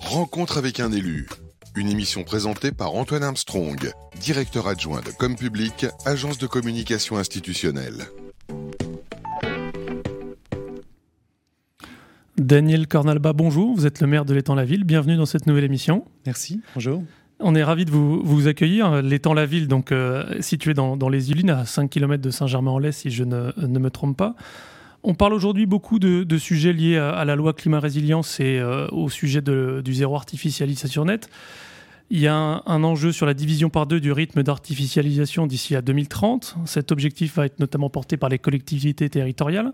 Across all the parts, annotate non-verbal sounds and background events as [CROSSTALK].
Rencontre avec un élu. Une émission présentée par Antoine Armstrong, directeur adjoint de Com Public, agence de communication institutionnelle. Daniel Cornalba, bonjour. Vous êtes le maire de l'étang-la-ville. Bienvenue dans cette nouvelle émission. Merci, bonjour. On est ravi de vous, accueillir. L'étang-la-ville, donc euh, situé dans, les Yvelines, à 5 km de Saint-Germain-en-Laye, si je ne, me trompe pas. On parle aujourd'hui beaucoup de, sujets liés à, la loi climat-résilience et euh, au sujet du zéro artificialisation net. Il y a un, enjeu sur la division par deux du rythme d'artificialisation d'ici à 2030. Cet objectif va être notamment porté par les collectivités territoriales.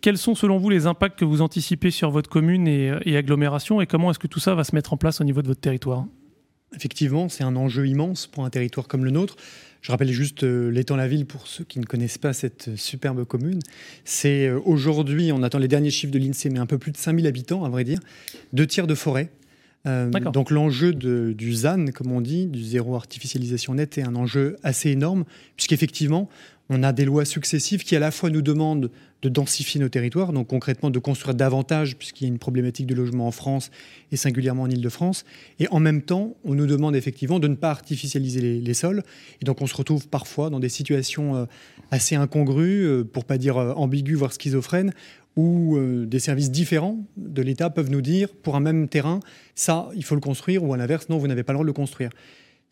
Quels sont selon vous les impacts que vous anticipez sur votre commune et, et agglomération et comment est-ce que tout ça va se mettre en place au niveau de votre territoire? Effectivement, c'est un enjeu immense pour un territoire comme le nôtre. Je rappelle juste euh, l'étang-la-ville pour ceux qui ne connaissent pas cette superbe commune. C'est euh, aujourd'hui, on attend les derniers chiffres de l'INSEE, mais un peu plus de 5000 habitants, à vrai dire, deux tiers de forêt. Euh, donc l'enjeu du ZAN, comme on dit, du zéro artificialisation nette, est un enjeu assez énorme, puisqu'effectivement, on a des lois successives qui à la fois nous demandent de densifier nos territoires, donc concrètement de construire davantage, puisqu'il y a une problématique de logement en France et singulièrement en Ile-de-France. Et en même temps, on nous demande effectivement de ne pas artificialiser les, sols. Et donc on se retrouve parfois dans des situations euh, assez incongrues, euh, pour pas dire euh, ambiguës, voire schizophrènes, où des services différents de l'État peuvent nous dire, pour un même terrain, ça, il faut le construire, ou à l'inverse, non, vous n'avez pas le droit de le construire.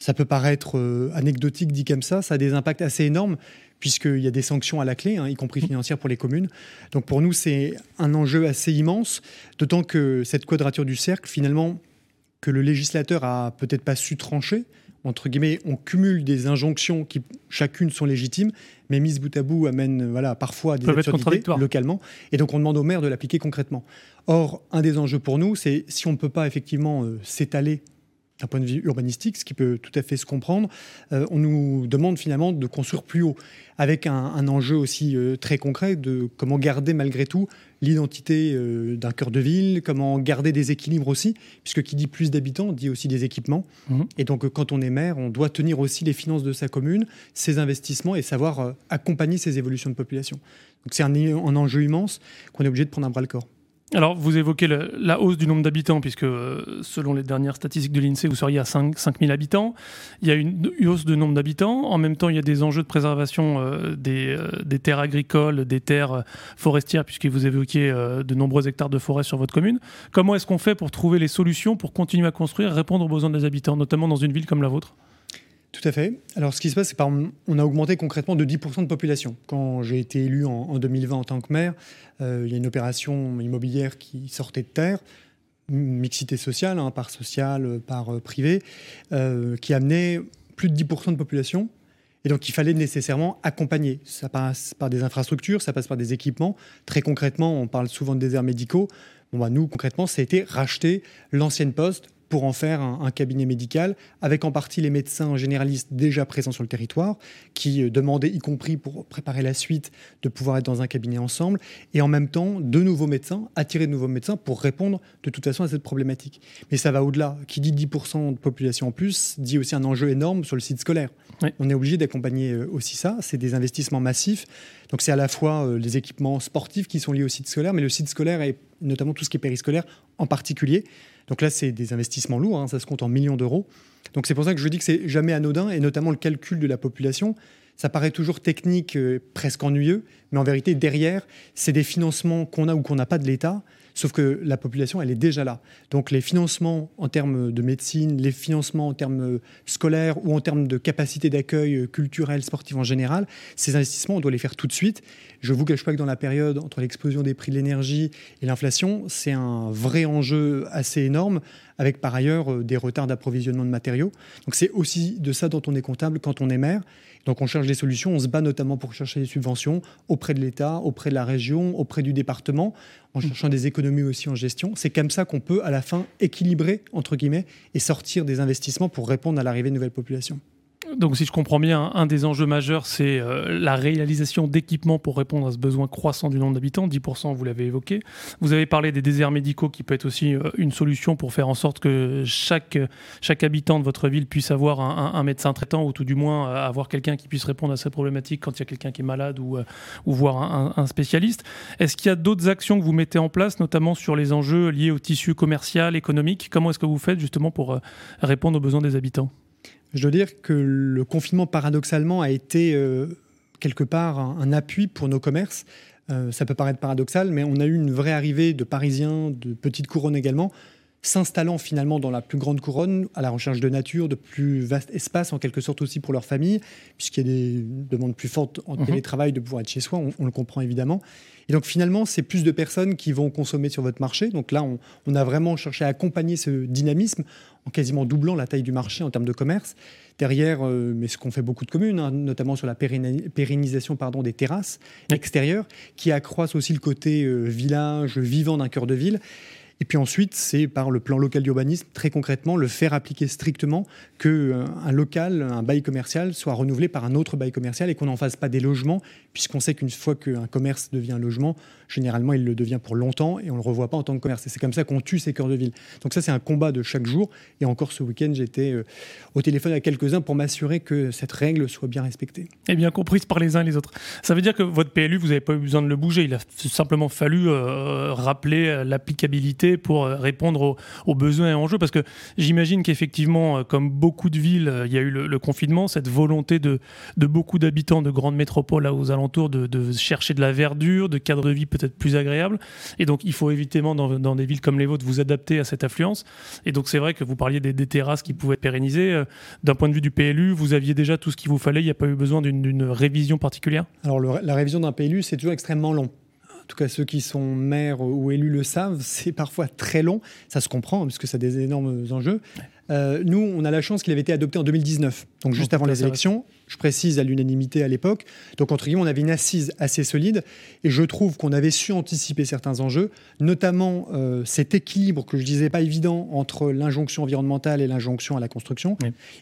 Ça peut paraître anecdotique dit comme ça, ça a des impacts assez énormes puisqu'il y a des sanctions à la clé, hein, y compris mm. financières pour les communes. Donc pour nous, c'est un enjeu assez immense, d'autant que cette quadrature du cercle, finalement, que le législateur a peut-être pas su trancher, entre guillemets, on cumule des injonctions qui chacune sont légitimes, mais mises bout à bout amènent voilà, parfois à des absurdités localement, et donc on demande au maire de l'appliquer concrètement. Or, un des enjeux pour nous, c'est si on ne peut pas effectivement euh, s'étaler d'un point de vue urbanistique, ce qui peut tout à fait se comprendre, euh, on nous demande finalement de construire plus haut, avec un, enjeu aussi euh, très concret de comment garder malgré tout l'identité euh, d'un cœur de ville, comment garder des équilibres aussi, puisque qui dit plus d'habitants dit aussi des équipements. Mhm. Et donc quand on est maire, on doit tenir aussi les finances de sa commune, ses investissements et savoir accompagner ces évolutions de population. Donc c'est un, un enjeu immense qu'on est obligé de prendre un bras le corps. Alors, vous évoquez la hausse du nombre d'habitants, puisque euh, selon les dernières statistiques de l'INSEE, vous seriez à 5, 000 habitants. Il y a une, hausse de nombre d'habitants. En même temps, il y a des enjeux de préservation euh, euh, des, terres agricoles, des terres forestières, puisque vous évoquiez de nombreux hectares de forêt sur votre commune. Comment est-ce qu'on fait pour trouver les solutions pour continuer à construire, répondre aux besoins des habitants, notamment dans une ville comme la vôtre? Tout à fait. Alors, ce qui se passe, c'est qu'on a augmenté concrètement de 10% de population. Quand j'ai été élu en, 2020 en tant que maire, euh, il y a une opération immobilière qui sortait de terre, mixité sociale, hein, par sociale, par euh, privé, euh, qui amenait plus de 10% de population. Et donc, il fallait nécessairement accompagner. Ça passe par des infrastructures, ça passe par des équipements. Très concrètement, on parle souvent de déserts médicaux. Bon, bah, nous, concrètement, ça a été racheter l'ancienne poste pour en faire un, cabinet médical, avec en partie les médecins généralistes déjà présents sur le territoire, qui euh, demandaient, y compris pour préparer la suite, de pouvoir être dans un cabinet ensemble, et en même temps, de nouveaux médecins, attirer de nouveaux médecins pour répondre de toute façon à cette problématique. Mais ça va au-delà. Qui dit 10% de population en plus, dit aussi un enjeu énorme sur le site scolaire. On est obligé d'accompagner euh, aussi ça. C'est des investissements massifs. Donc c'est à la fois euh, les équipements sportifs qui sont liés au site scolaire, mais le site scolaire et notamment tout ce qui est périscolaire en particulier. Donc là, c'est des investissements lourds, hein, ça se compte en millions d'euros. Donc c'est pour ça que je dis que c'est jamais anodin, et notamment le calcul de la population. Ça paraît toujours technique, euh, presque ennuyeux, mais en vérité, derrière, c'est des financements qu'on a ou qu'on n'a pas de l'État. Sauf que la population, elle est déjà là. Donc les financements en termes de médecine, les financements en termes scolaires ou en termes de capacité d'accueil culturel, sportif en général, ces investissements, on doit les faire tout de suite. Je ne vous cache pas que dans la période entre l'explosion des prix de l'énergie et l'inflation, c'est un vrai enjeu assez énorme, avec par ailleurs euh, des retards d'approvisionnement de matériaux. Donc c'est aussi de ça dont on est comptable quand on est maire. Donc on cherche des solutions, on se bat notamment pour chercher des subventions auprès de l'État, auprès de la région, auprès du département, en cherchant des économies aussi en gestion. C'est comme ça qu'on peut à la fin équilibrer, entre guillemets, et sortir des investissements pour répondre à l'arrivée de nouvelles populations. Donc, si je comprends bien, un des enjeux majeurs, c'est euh, la réalisation d'équipements pour répondre à ce besoin croissant du nombre d'habitants. 10%, vous l'avez évoqué. Vous avez parlé des déserts médicaux qui peut être aussi euh, une solution pour faire en sorte que chaque, chaque habitant de votre ville puisse avoir un, médecin traitant ou tout du moins euh, avoir quelqu'un qui puisse répondre à ces problématiques quand il y a quelqu'un qui est malade ou, ou voir un, un spécialiste. Est-ce qu'il y a d'autres actions que vous mettez en place, notamment sur les enjeux liés au tissu commercial, économique? Comment est-ce que vous faites justement pour répondre aux besoins des habitants? Je dois dire que le confinement, paradoxalement, a été euh, quelque part un, appui pour nos commerces. Euh, ça peut paraître paradoxal, mais on a eu une vraie arrivée de Parisiens, de petites couronnes également, s'installant finalement dans la plus grande couronne, à la recherche de nature, de plus vastes espaces en quelque sorte aussi pour leur famille, puisqu'il y a des demandes plus fortes en mhm. télétravail de pouvoir être chez soi, on, le comprend évidemment. Et donc finalement, c'est plus de personnes qui vont consommer sur votre marché. Donc là, on, on a vraiment cherché à accompagner ce dynamisme en quasiment doublant la taille du marché en termes de commerce. Derrière, euh, mais ce qu'ont fait beaucoup de communes, hein, notamment sur la pérennisation pardon, des terrasses extérieures, qui accroissent aussi le côté euh, village vivant d'un cœur de ville. Et puis ensuite, c'est par le plan local d'urbanisme, très concrètement, le faire appliquer strictement qu'un euh, local, un bail commercial soit renouvelé par un autre bail commercial et qu'on n'en fasse pas des logements, puisqu'on sait qu'une fois qu'un commerce devient un logement, généralement, il le devient pour longtemps et on ne le revoit pas en tant que commerce. Et c'est comme ça qu'on tue ces cœurs de ville. Donc ça, c'est un combat de chaque jour. Et encore ce week-end, j'étais euh, au téléphone à quelques-uns pour m'assurer que cette règle soit bien respectée. Et bien comprise par les uns et les autres. Ça veut dire que votre PLU, vous n'avez pas eu besoin de le bouger. Il a simplement fallu euh, rappeler l'applicabilité pour euh, répondre aux, besoins et enjeux. Parce que j'imagine qu'effectivement, comme beaucoup de villes, il y a eu le, confinement, cette volonté de, beaucoup d'habitants de grandes métropoles aux alentours de, de chercher de la verdure, de cadre de vie peut-être plus agréable. Et donc, il faut évidemment, dans, des villes comme les vôtres, vous adapter à cette affluence. Et donc, c'est vrai que vous parliez des, terrasses qui pouvaient être pérennisées. Euh, d'un point de vue du PLU, vous aviez déjà tout ce qu'il vous fallait. Il n'y a pas eu besoin d'une révision particulière? Alors, la révision d'un PLU, c'est toujours extrêmement long en tout cas ceux qui sont maires ou élus le savent, [LAUGHS] c'est parfois très long. Ça se comprend, parce que ça a des énormes enjeux. Euh, nous, on a la chance qu'il avait été adopté en 2019, donc juste avant les élections. Je précise à l'unanimité à l'époque. Donc, entre guillemets, on avait une assise assez solide. Et je trouve qu'on avait su anticiper certains enjeux, notamment euh, cet équilibre que je disais pas évident entre l'injonction environnementale et l'injonction à la construction.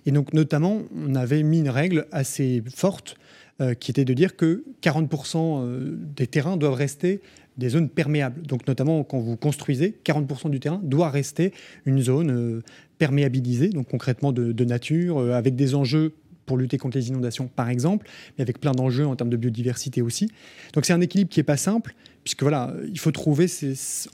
Et donc, notamment, on avait mis une règle assez forte euh, qui était de dire que 40% des terrains doivent rester des zones perméables. Donc notamment quand vous construisez, 40% du terrain doit rester une zone perméabilisée, donc concrètement de, nature, euh, avec des enjeux pour lutter contre les inondations, par exemple, mais avec plein d'enjeux en termes de biodiversité aussi. Donc c'est un équilibre qui n'est pas simple, puisque voilà, il faut trouver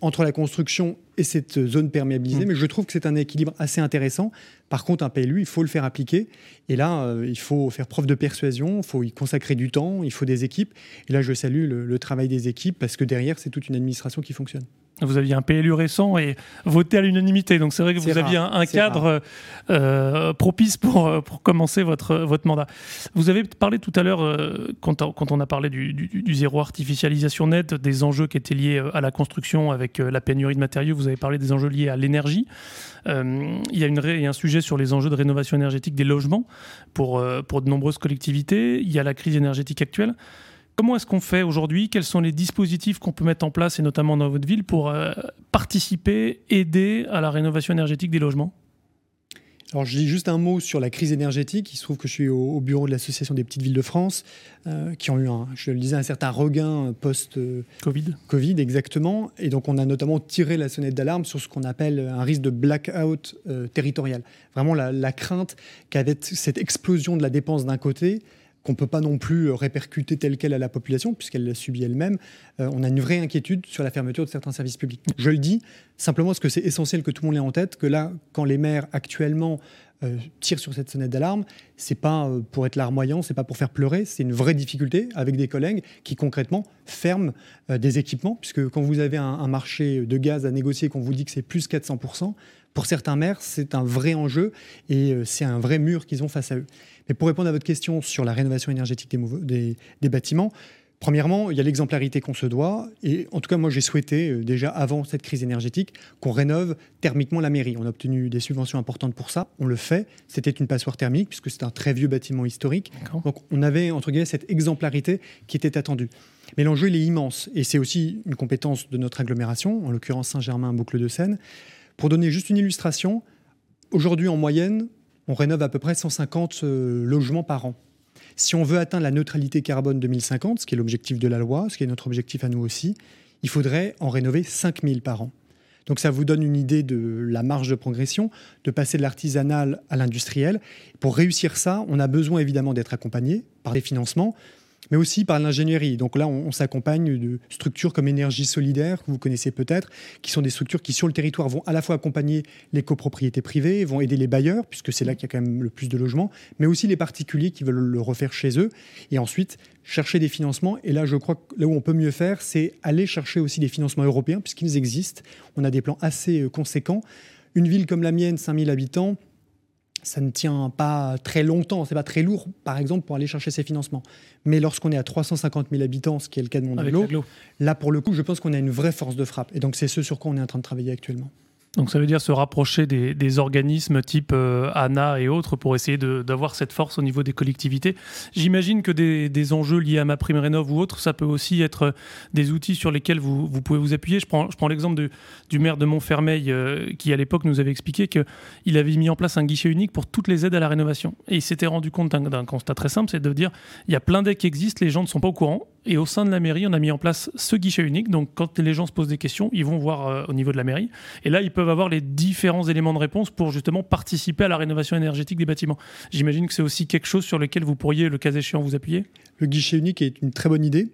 entre la construction et cette zone perméabilisée, mm. mais je trouve que c'est un équilibre assez intéressant. Par contre, un PLU, il faut le faire appliquer, et là, euh, il faut faire preuve de persuasion, il faut y consacrer du temps, il faut des équipes, et là, je salue le travail des équipes, parce que derrière, c'est toute une administration qui fonctionne. Vous aviez un PLU récent et voté à l'unanimité. Donc c'est vrai que vous aviez un, cadre euh, propice pour, euh, pour commencer votre, votre mandat. Vous avez parlé tout à l'heure, euh, quand, quand, on a parlé du, du, zéro artificialisation nette, des enjeux qui étaient liés à la construction avec la pénurie de matériaux, vous avez parlé des enjeux liés à l'énergie. il, y a une il y a un sujet sur les enjeux de rénovation énergétique des logements pour, pour de nombreuses collectivités. Il y a la crise énergétique actuelle. Comment est-ce qu'on fait aujourd'hui? Quels sont les dispositifs qu'on peut mettre en place, et notamment dans votre ville, pour euh, participer, aider à la rénovation énergétique des logements? Alors, je dis juste un mot sur la crise énergétique. Il se trouve que je suis au, bureau de l'Association des petites villes de France, euh, qui ont eu, un, je le disais, un certain regain post-Covid. Euh, Covid, exactement. Et donc, on a notamment tiré la sonnette d'alarme sur ce qu'on appelle un risque de blackout territorial. Vraiment, la, la crainte qu'avec cette explosion de la dépense d'un côté, qu'on ne peut pas non plus euh, répercuter telle qu'elle à la population, puisqu'elle l'a subi elle-même, euh, on a une vraie inquiétude sur la fermeture de certains services publics. Je le dis simplement parce que c'est essentiel que tout le monde l'ait en tête, que là, quand les maires actuellement euh, tirent sur cette sonnette d'alarme, c'est pas pour être larmoyant, c'est pas pour faire pleurer, c'est une vraie difficulté avec des collègues qui concrètement ferment des équipements, puisque quand vous avez un, un marché de gaz à négocier, qu'on vous dit que c'est plus 400%, pour certains maires, c'est un vrai enjeu et c'est un vrai mur qu'ils ont face à eux. Mais pour répondre à votre question sur la rénovation énergétique des, bâtiments, Premièrement, il y a l'exemplarité qu'on se doit. Et en tout cas, moi, j'ai souhaité, euh, déjà avant cette crise énergétique, qu'on rénove thermiquement la mairie. On a obtenu des subventions importantes pour ça. On le fait. C'était une passoire thermique, puisque c'est un très vieux bâtiment historique. Donc, on avait, entre guillemets, cette exemplarité qui était attendue. Mais l'enjeu, il est immense. Et c'est aussi une compétence de notre agglomération, en l'occurrence Saint-Germain, Boucle de Seine. Pour donner juste une illustration, aujourd'hui, en moyenne, on rénove à peu près 150 logements par an. Si on veut atteindre la neutralité carbone 2050, ce qui est l'objectif de la loi, ce qui est notre objectif à nous aussi, il faudrait en rénover 5000 par an. Donc ça vous donne une idée de la marge de progression, de passer de l'artisanal à l'industriel. Pour réussir ça, on a besoin évidemment d'être accompagné par des financements, mais aussi par l'ingénierie. Donc là, on, s'accompagne de structures comme Énergie Solidaire, que vous connaissez peut-être, qui sont des structures qui, sur le territoire, vont à la fois accompagner les copropriétés privées, vont aider les bailleurs, puisque c'est là qu'il y a quand même le plus de logements, mais aussi les particuliers qui veulent le refaire chez eux, et ensuite chercher des financements. Et là, je crois que là où on peut mieux faire, c'est aller chercher aussi des financements européens, puisqu'ils existent. On a des plans assez euh, conséquents. Une ville comme la mienne, 5000 habitants, ça ne tient pas très longtemps, c'est pas très lourd, par exemple, pour aller chercher ces financements. Mais lorsqu'on est à 350 000 habitants, ce qui est le cas de mon là, pour le coup, je pense qu'on a une vraie force de frappe. Et donc, c'est ce sur quoi on est en train de travailler actuellement. Donc ça veut dire se rapprocher des, organismes type euh, ANA et autres pour essayer d'avoir cette force au niveau des collectivités. J'imagine que des, enjeux liés à ma prime rénov ou autres, ça peut aussi être euh, des outils sur lesquels vous, pouvez vous appuyer. Je prends, je prends l'exemple du maire de Montfermeil euh, qui à l'époque nous avait expliqué qu'il avait mis en place un guichet unique pour toutes les aides à la rénovation. Et il s'était rendu compte d'un constat très simple, c'est de dire il y a plein d'aides qui existent, les gens ne sont pas au courant. Et au sein de la mairie, on a mis en place ce guichet unique. Donc quand les gens se posent des questions, ils vont voir au niveau de la mairie. Et là, ils peuvent avoir les différents éléments de réponse pour justement participer à la rénovation énergétique des bâtiments. J'imagine que c'est aussi quelque chose sur lequel vous pourriez, le cas échéant, vous appuyer? Le guichet unique est une très bonne idée.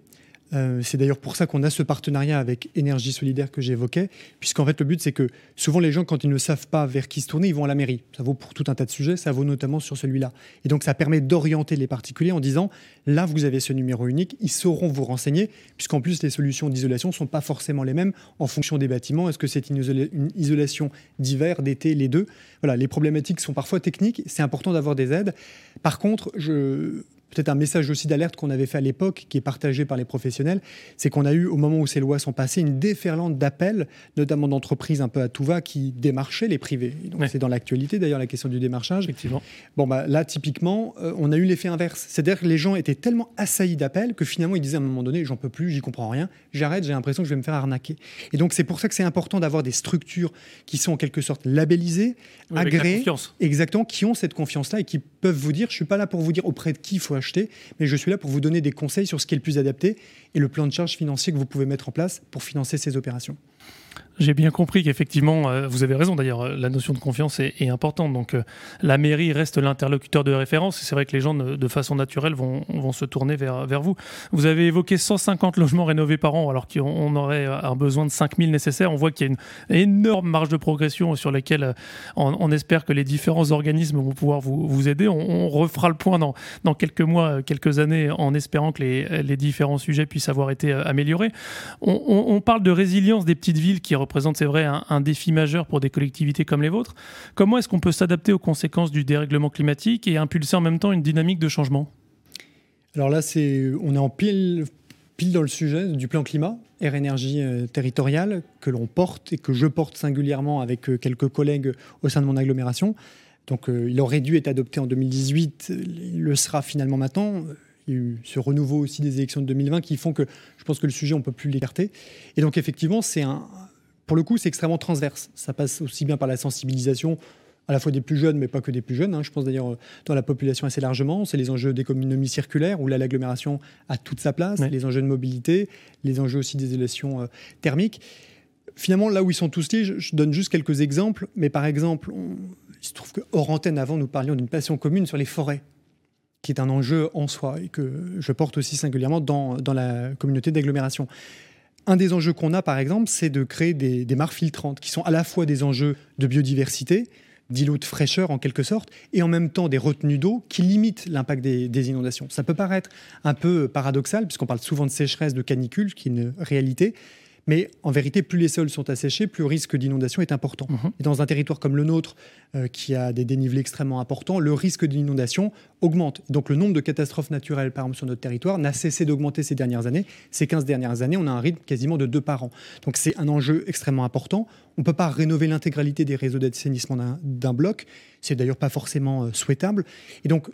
Euh, c'est d'ailleurs pour ça qu'on a ce partenariat avec Énergie Solidaire que j'évoquais, puisqu'en fait le but c'est que souvent les gens quand ils ne savent pas vers qui se tourner, ils vont à la mairie. Ça vaut pour tout un tas de sujets, ça vaut notamment sur celui-là. Et donc ça permet d'orienter les particuliers en disant là vous avez ce numéro unique, ils sauront vous renseigner, puisqu'en plus les solutions d'isolation ne sont pas forcément les mêmes en fonction des bâtiments. Est-ce que c'est une, une, isolation d'hiver, d'été, les deux? Voilà, les problématiques sont parfois techniques, c'est important d'avoir des aides. Par contre, je peut-être un message aussi d'alerte qu'on avait fait à l'époque, qui est partagé par les professionnels, c'est qu'on a eu, au moment où ces lois sont passées, une déferlante d'appels, notamment d'entreprises un peu à tout va, qui démarchaient les privés. C'est dans l'actualité d'ailleurs la question du démarchage. Effectivement. Bon, bah, là, typiquement, euh, on a eu l'effet inverse. C'est-à-dire que les gens étaient tellement assaillis d'appels que finalement ils disaient à un moment donné, j'en peux plus, j'y comprends rien, j'arrête, j'ai l'impression que je vais me faire arnaquer. Et donc c'est pour ça que c'est important d'avoir des structures qui sont en quelque sorte labellisées, agréées, exactement, qui ont cette confiance-là et qui peuvent vous dire, je suis pas là pour vous dire auprès de qui il faut acheter, mais je suis là pour vous donner des conseils sur ce qui est le plus adapté et le plan de charge financier que vous pouvez mettre en place pour financer ces opérations. J'ai bien compris qu'effectivement, euh, vous avez raison d'ailleurs, euh, la notion de confiance est, importante. Donc euh, la mairie reste l'interlocuteur de référence et c'est vrai que les gens de, façon naturelle vont, vont se tourner vers, vers vous. Vous avez évoqué 150 logements rénovés par an alors qu'on aurait un besoin de 5000 nécessaires. On voit qu'il y a une énorme marge de progression sur laquelle on, espère que les différents organismes vont pouvoir vous, vous aider. On, refera le point dans, dans quelques mois, quelques années en espérant que les, les différents sujets puissent avoir été améliorés. On, on parle de résilience des petites villes qui représente, c'est vrai, un, défi majeur pour des collectivités comme les vôtres. Comment est-ce qu'on peut s'adapter aux conséquences du dérèglement climatique et impulser en même temps une dynamique de changement? Alors là, c'est, on est en pile, pile dans le sujet du plan climat, air énergie euh, territoriale, que l'on porte et que je porte singulièrement avec euh, quelques collègues au sein de mon agglomération. Donc euh, il aurait dû être adopté en 2018, il le sera finalement maintenant. Il y a eu ce renouveau aussi des élections de 2020 qui font que je pense que le sujet, on ne peut plus l'écarter. Et donc effectivement, c'est un, pour le coup, c'est extrêmement transverse. Ça passe aussi bien par la sensibilisation à la fois des plus jeunes, mais pas que des plus jeunes. Hein. Je pense d'ailleurs euh, dans la population assez largement. C'est les enjeux d'économie circulaire, où là, l'agglomération a toute sa place, les enjeux de mobilité, les enjeux aussi d'isolation euh, thermique. Finalement, là où ils sont tous liés, je, donne juste quelques exemples. Mais par exemple, il se trouve que hors antenne, avant, nous parlions d'une passion commune sur les forêts qui est un enjeu en soi et que je porte aussi singulièrement dans, dans la communauté d'agglomération. Un des enjeux qu'on a, par exemple, c'est de créer des, des, mares filtrantes, qui sont à la fois des enjeux de biodiversité, d'îlots de fraîcheur en quelque sorte, et en même temps des retenues d'eau qui limitent l'impact des, des, inondations. Ça peut paraître un peu paradoxal, puisqu'on parle souvent de sécheresse, de canicule, qui est une réalité, mais en vérité, plus les sols sont asséchés, plus le risque d'inondation est important. Mhm. Et dans un territoire comme le nôtre, euh, qui a des dénivelés extrêmement importants, le risque d'inondation augmente. Donc le nombre de catastrophes naturelles, par exemple, sur notre territoire, n'a cessé d'augmenter ces dernières années. Ces 15 dernières années, on a un rythme quasiment de deux par an. Donc c'est un enjeu extrêmement important. On ne peut pas rénover l'intégralité des réseaux d'assainissement d'un bloc. C'est d'ailleurs pas forcément euh, souhaitable. Et donc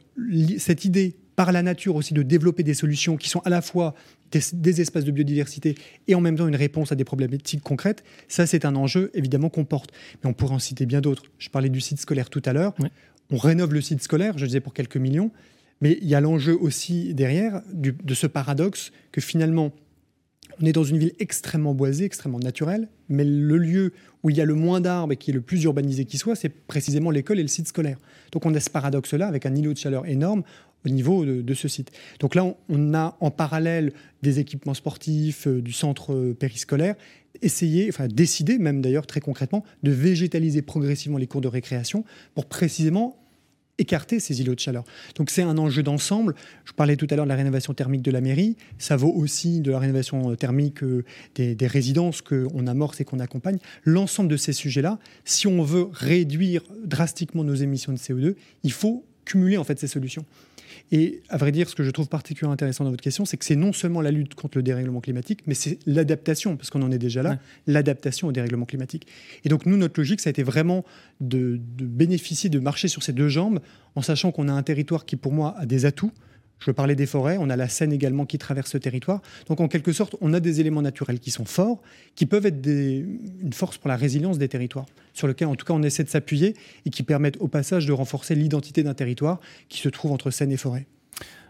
cette idée par la nature aussi de développer des solutions qui sont à la fois des, espaces de biodiversité et en même temps une réponse à des problématiques concrètes, ça c'est un enjeu évidemment qu'on porte. Mais on pourrait en citer bien d'autres. Je parlais du site scolaire tout à l'heure. on rénove le site scolaire, je disais pour quelques millions, mais il y a l'enjeu aussi derrière de ce paradoxe que finalement, on est dans une ville extrêmement boisée, extrêmement naturelle, mais le lieu où il y a le moins d'arbres et qui est le plus urbanisé qui soit, c'est précisément l'école et le site scolaire. Donc on a ce paradoxe-là avec un îlot de chaleur énorme au niveau de, ce site. Donc là, on, a en parallèle des équipements sportifs, euh, du centre euh, périscolaire, essayé, enfin décidé même d'ailleurs très concrètement, de végétaliser progressivement les cours de récréation pour précisément écarter ces îlots de chaleur. Donc c'est un enjeu d'ensemble. Je parlais tout à l'heure de la rénovation thermique de la mairie. Ça vaut aussi de la rénovation thermique euh, des, des résidences qu'on amorce et qu'on accompagne. L'ensemble de ces sujets-là, si on veut réduire drastiquement nos émissions de CO2, il faut cumuler en fait ces solutions. Et à vrai dire, ce que je trouve particulièrement intéressant dans votre question, c'est que c'est non seulement la lutte contre le dérèglement climatique, mais c'est l'adaptation, parce qu'on en est déjà là, l'adaptation au dérèglement climatique. Et donc nous, notre logique, ça a été vraiment de, de bénéficier, de marcher sur ces deux jambes, en sachant qu'on a un territoire qui, pour moi, a des atouts. Je parlais des forêts, on a la Seine également qui traverse ce territoire. Donc en quelque sorte, on a des éléments naturels qui sont forts, qui peuvent être une force pour la résilience des territoires, sur lesquels en tout cas on essaie de s'appuyer et qui permettent au passage de renforcer l'identité d'un territoire qui se trouve entre Seine et forêt.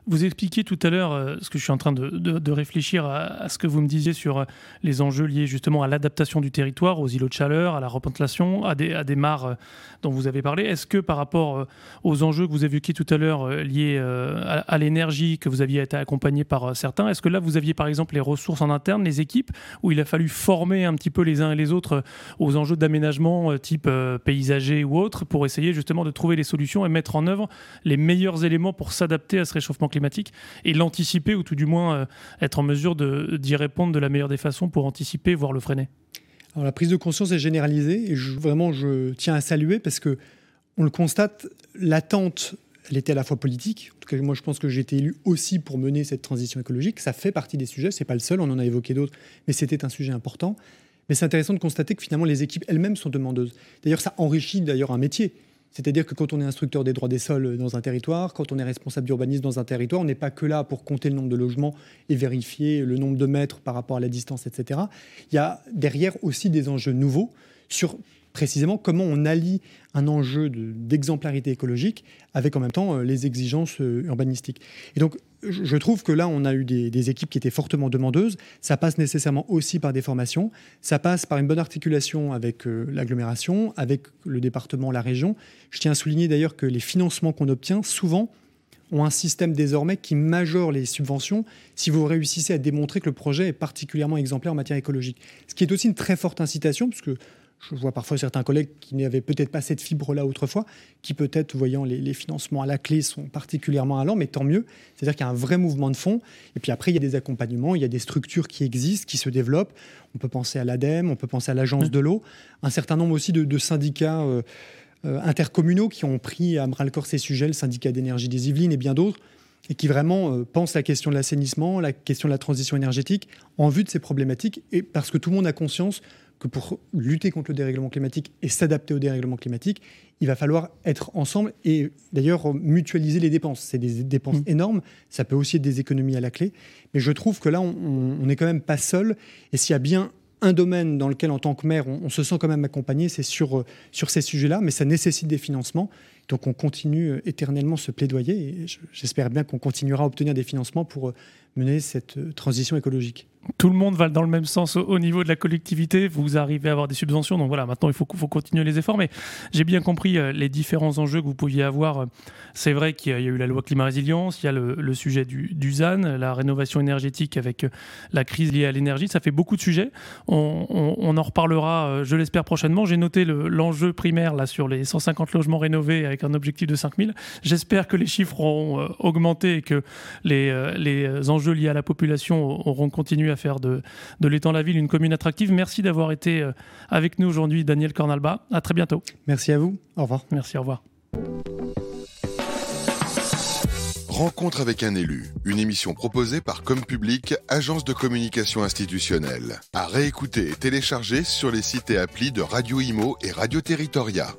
Vous expliquiez tout à l'heure, euh, ce que je suis en train de, réfléchir à, ce que vous me disiez sur euh, les enjeux liés justement à l'adaptation du territoire, aux îlots de chaleur, à la repentlation, à des, à des mares euh, dont vous avez parlé. Est-ce que par rapport aux enjeux que vous évoquiez tout à l'heure liés à, l'énergie, que vous aviez été accompagné par certains, est-ce que là vous aviez par exemple les ressources en interne, les équipes, où il a fallu former un petit peu les uns et les autres aux enjeux d'aménagement type paysager ou autre, pour essayer justement de trouver les solutions et mettre en œuvre les meilleurs éléments pour s'adapter à ce réchauffement climatique et l'anticiper ou tout du moins euh, être en mesure d'y répondre de la meilleure des façons pour anticiper, voire le freiner la prise de conscience est généralisée et vraiment je tiens à saluer parce que on le constate, l'attente elle était à la fois politique. En tout cas, moi, je pense que j'ai été élu aussi pour mener cette transition écologique. Ça fait partie des sujets. C'est pas le seul. On en a évoqué d'autres, mais c'était un sujet important. Mais c'est intéressant de constater que finalement, les équipes elles-mêmes sont demandeuses. D'ailleurs, ça enrichit d'ailleurs un métier. C'est-à-dire que quand on est instructeur des droits des sols dans un territoire, quand on est responsable d'urbanisme dans un territoire, on n'est pas que là pour compter le nombre de logements et vérifier le nombre de mètres par rapport à la distance, etc. Il y a derrière aussi des enjeux nouveaux sur précisément comment on allie un enjeu d'exemplarité écologique avec en même temps euh, les exigences euh, urbanistiques. Et donc, je trouve que là, on a eu des, équipes qui étaient fortement demandeuses. Ça passe nécessairement aussi par des formations. Ça passe par une bonne articulation avec euh, l'agglomération, avec le département, la région. Je tiens à souligner d'ailleurs que les financements qu'on obtient, souvent, ont un système désormais qui majore les subventions si vous réussissez à démontrer que le projet est particulièrement exemplaire en matière écologique. Ce qui est aussi une très forte incitation, puisque je vois parfois certains collègues qui n'avaient peut-être pas cette fibre-là autrefois, qui peut-être, voyant les, financements à la clé, sont particulièrement allants, mais tant mieux. C'est-à-dire qu'il y a un vrai mouvement de fond. Et puis après, il y a des accompagnements, il y a des structures qui existent, qui se développent. On peut penser à l'ADEME, on peut penser à l'Agence mmh. de l'eau, un certain nombre aussi de, syndicats euh, euh, intercommunaux qui ont pris à bras-le-corps ces sujets, le syndicat d'énergie des Yvelines et bien d'autres et qui vraiment euh, pensent la question de l'assainissement, la question de la transition énergétique en vue de ces problématiques, et parce que tout le monde a conscience que pour lutter contre le dérèglement climatique et s'adapter au dérèglement climatique, il va falloir être ensemble et d'ailleurs mutualiser les dépenses. C'est des dépenses mmh. énormes, ça peut aussi être des économies à la clé, mais je trouve que là, on n'est quand même pas seul. Et s'il y a bien un domaine dans lequel, en tant que maire, on, se sent quand même accompagné, c'est sur, euh, sur ces sujets-là, mais ça nécessite des financements. Donc on continue euh, éternellement ce plaidoyer et j'espère bien qu'on continuera à obtenir des financements pour euh, mener cette transition écologique tout le monde va dans le même sens au, niveau de la collectivité. Vous arrivez à avoir des subventions, donc voilà, maintenant il faut, faut continuer les efforts. Mais j'ai bien compris euh, les différents enjeux que vous pouviez avoir. C'est vrai qu'il y a eu la loi climat résilience, il y a le, sujet du, ZAN, la rénovation énergétique avec euh, la crise liée à l'énergie. Ça fait beaucoup de sujets. On, en reparlera, euh, je l'espère, prochainement. J'ai noté l'enjeu primaire là sur les 150 logements rénovés avec un objectif de 5000. J'espère que les chiffres auront augmenté et que les, les enjeux liés à la population auront continué à faire de, de l'étang la ville une commune attractive. Merci d'avoir été euh, avec nous aujourd'hui, Daniel Cornalba. À très bientôt. Merci à vous. Au revoir. Merci, au revoir. Rencontre avec un élu, une émission proposée par Comme Public, agence de communication institutionnelle. À réécouter et télécharger sur les sites et applis de Radio Imo et Radio Territoria.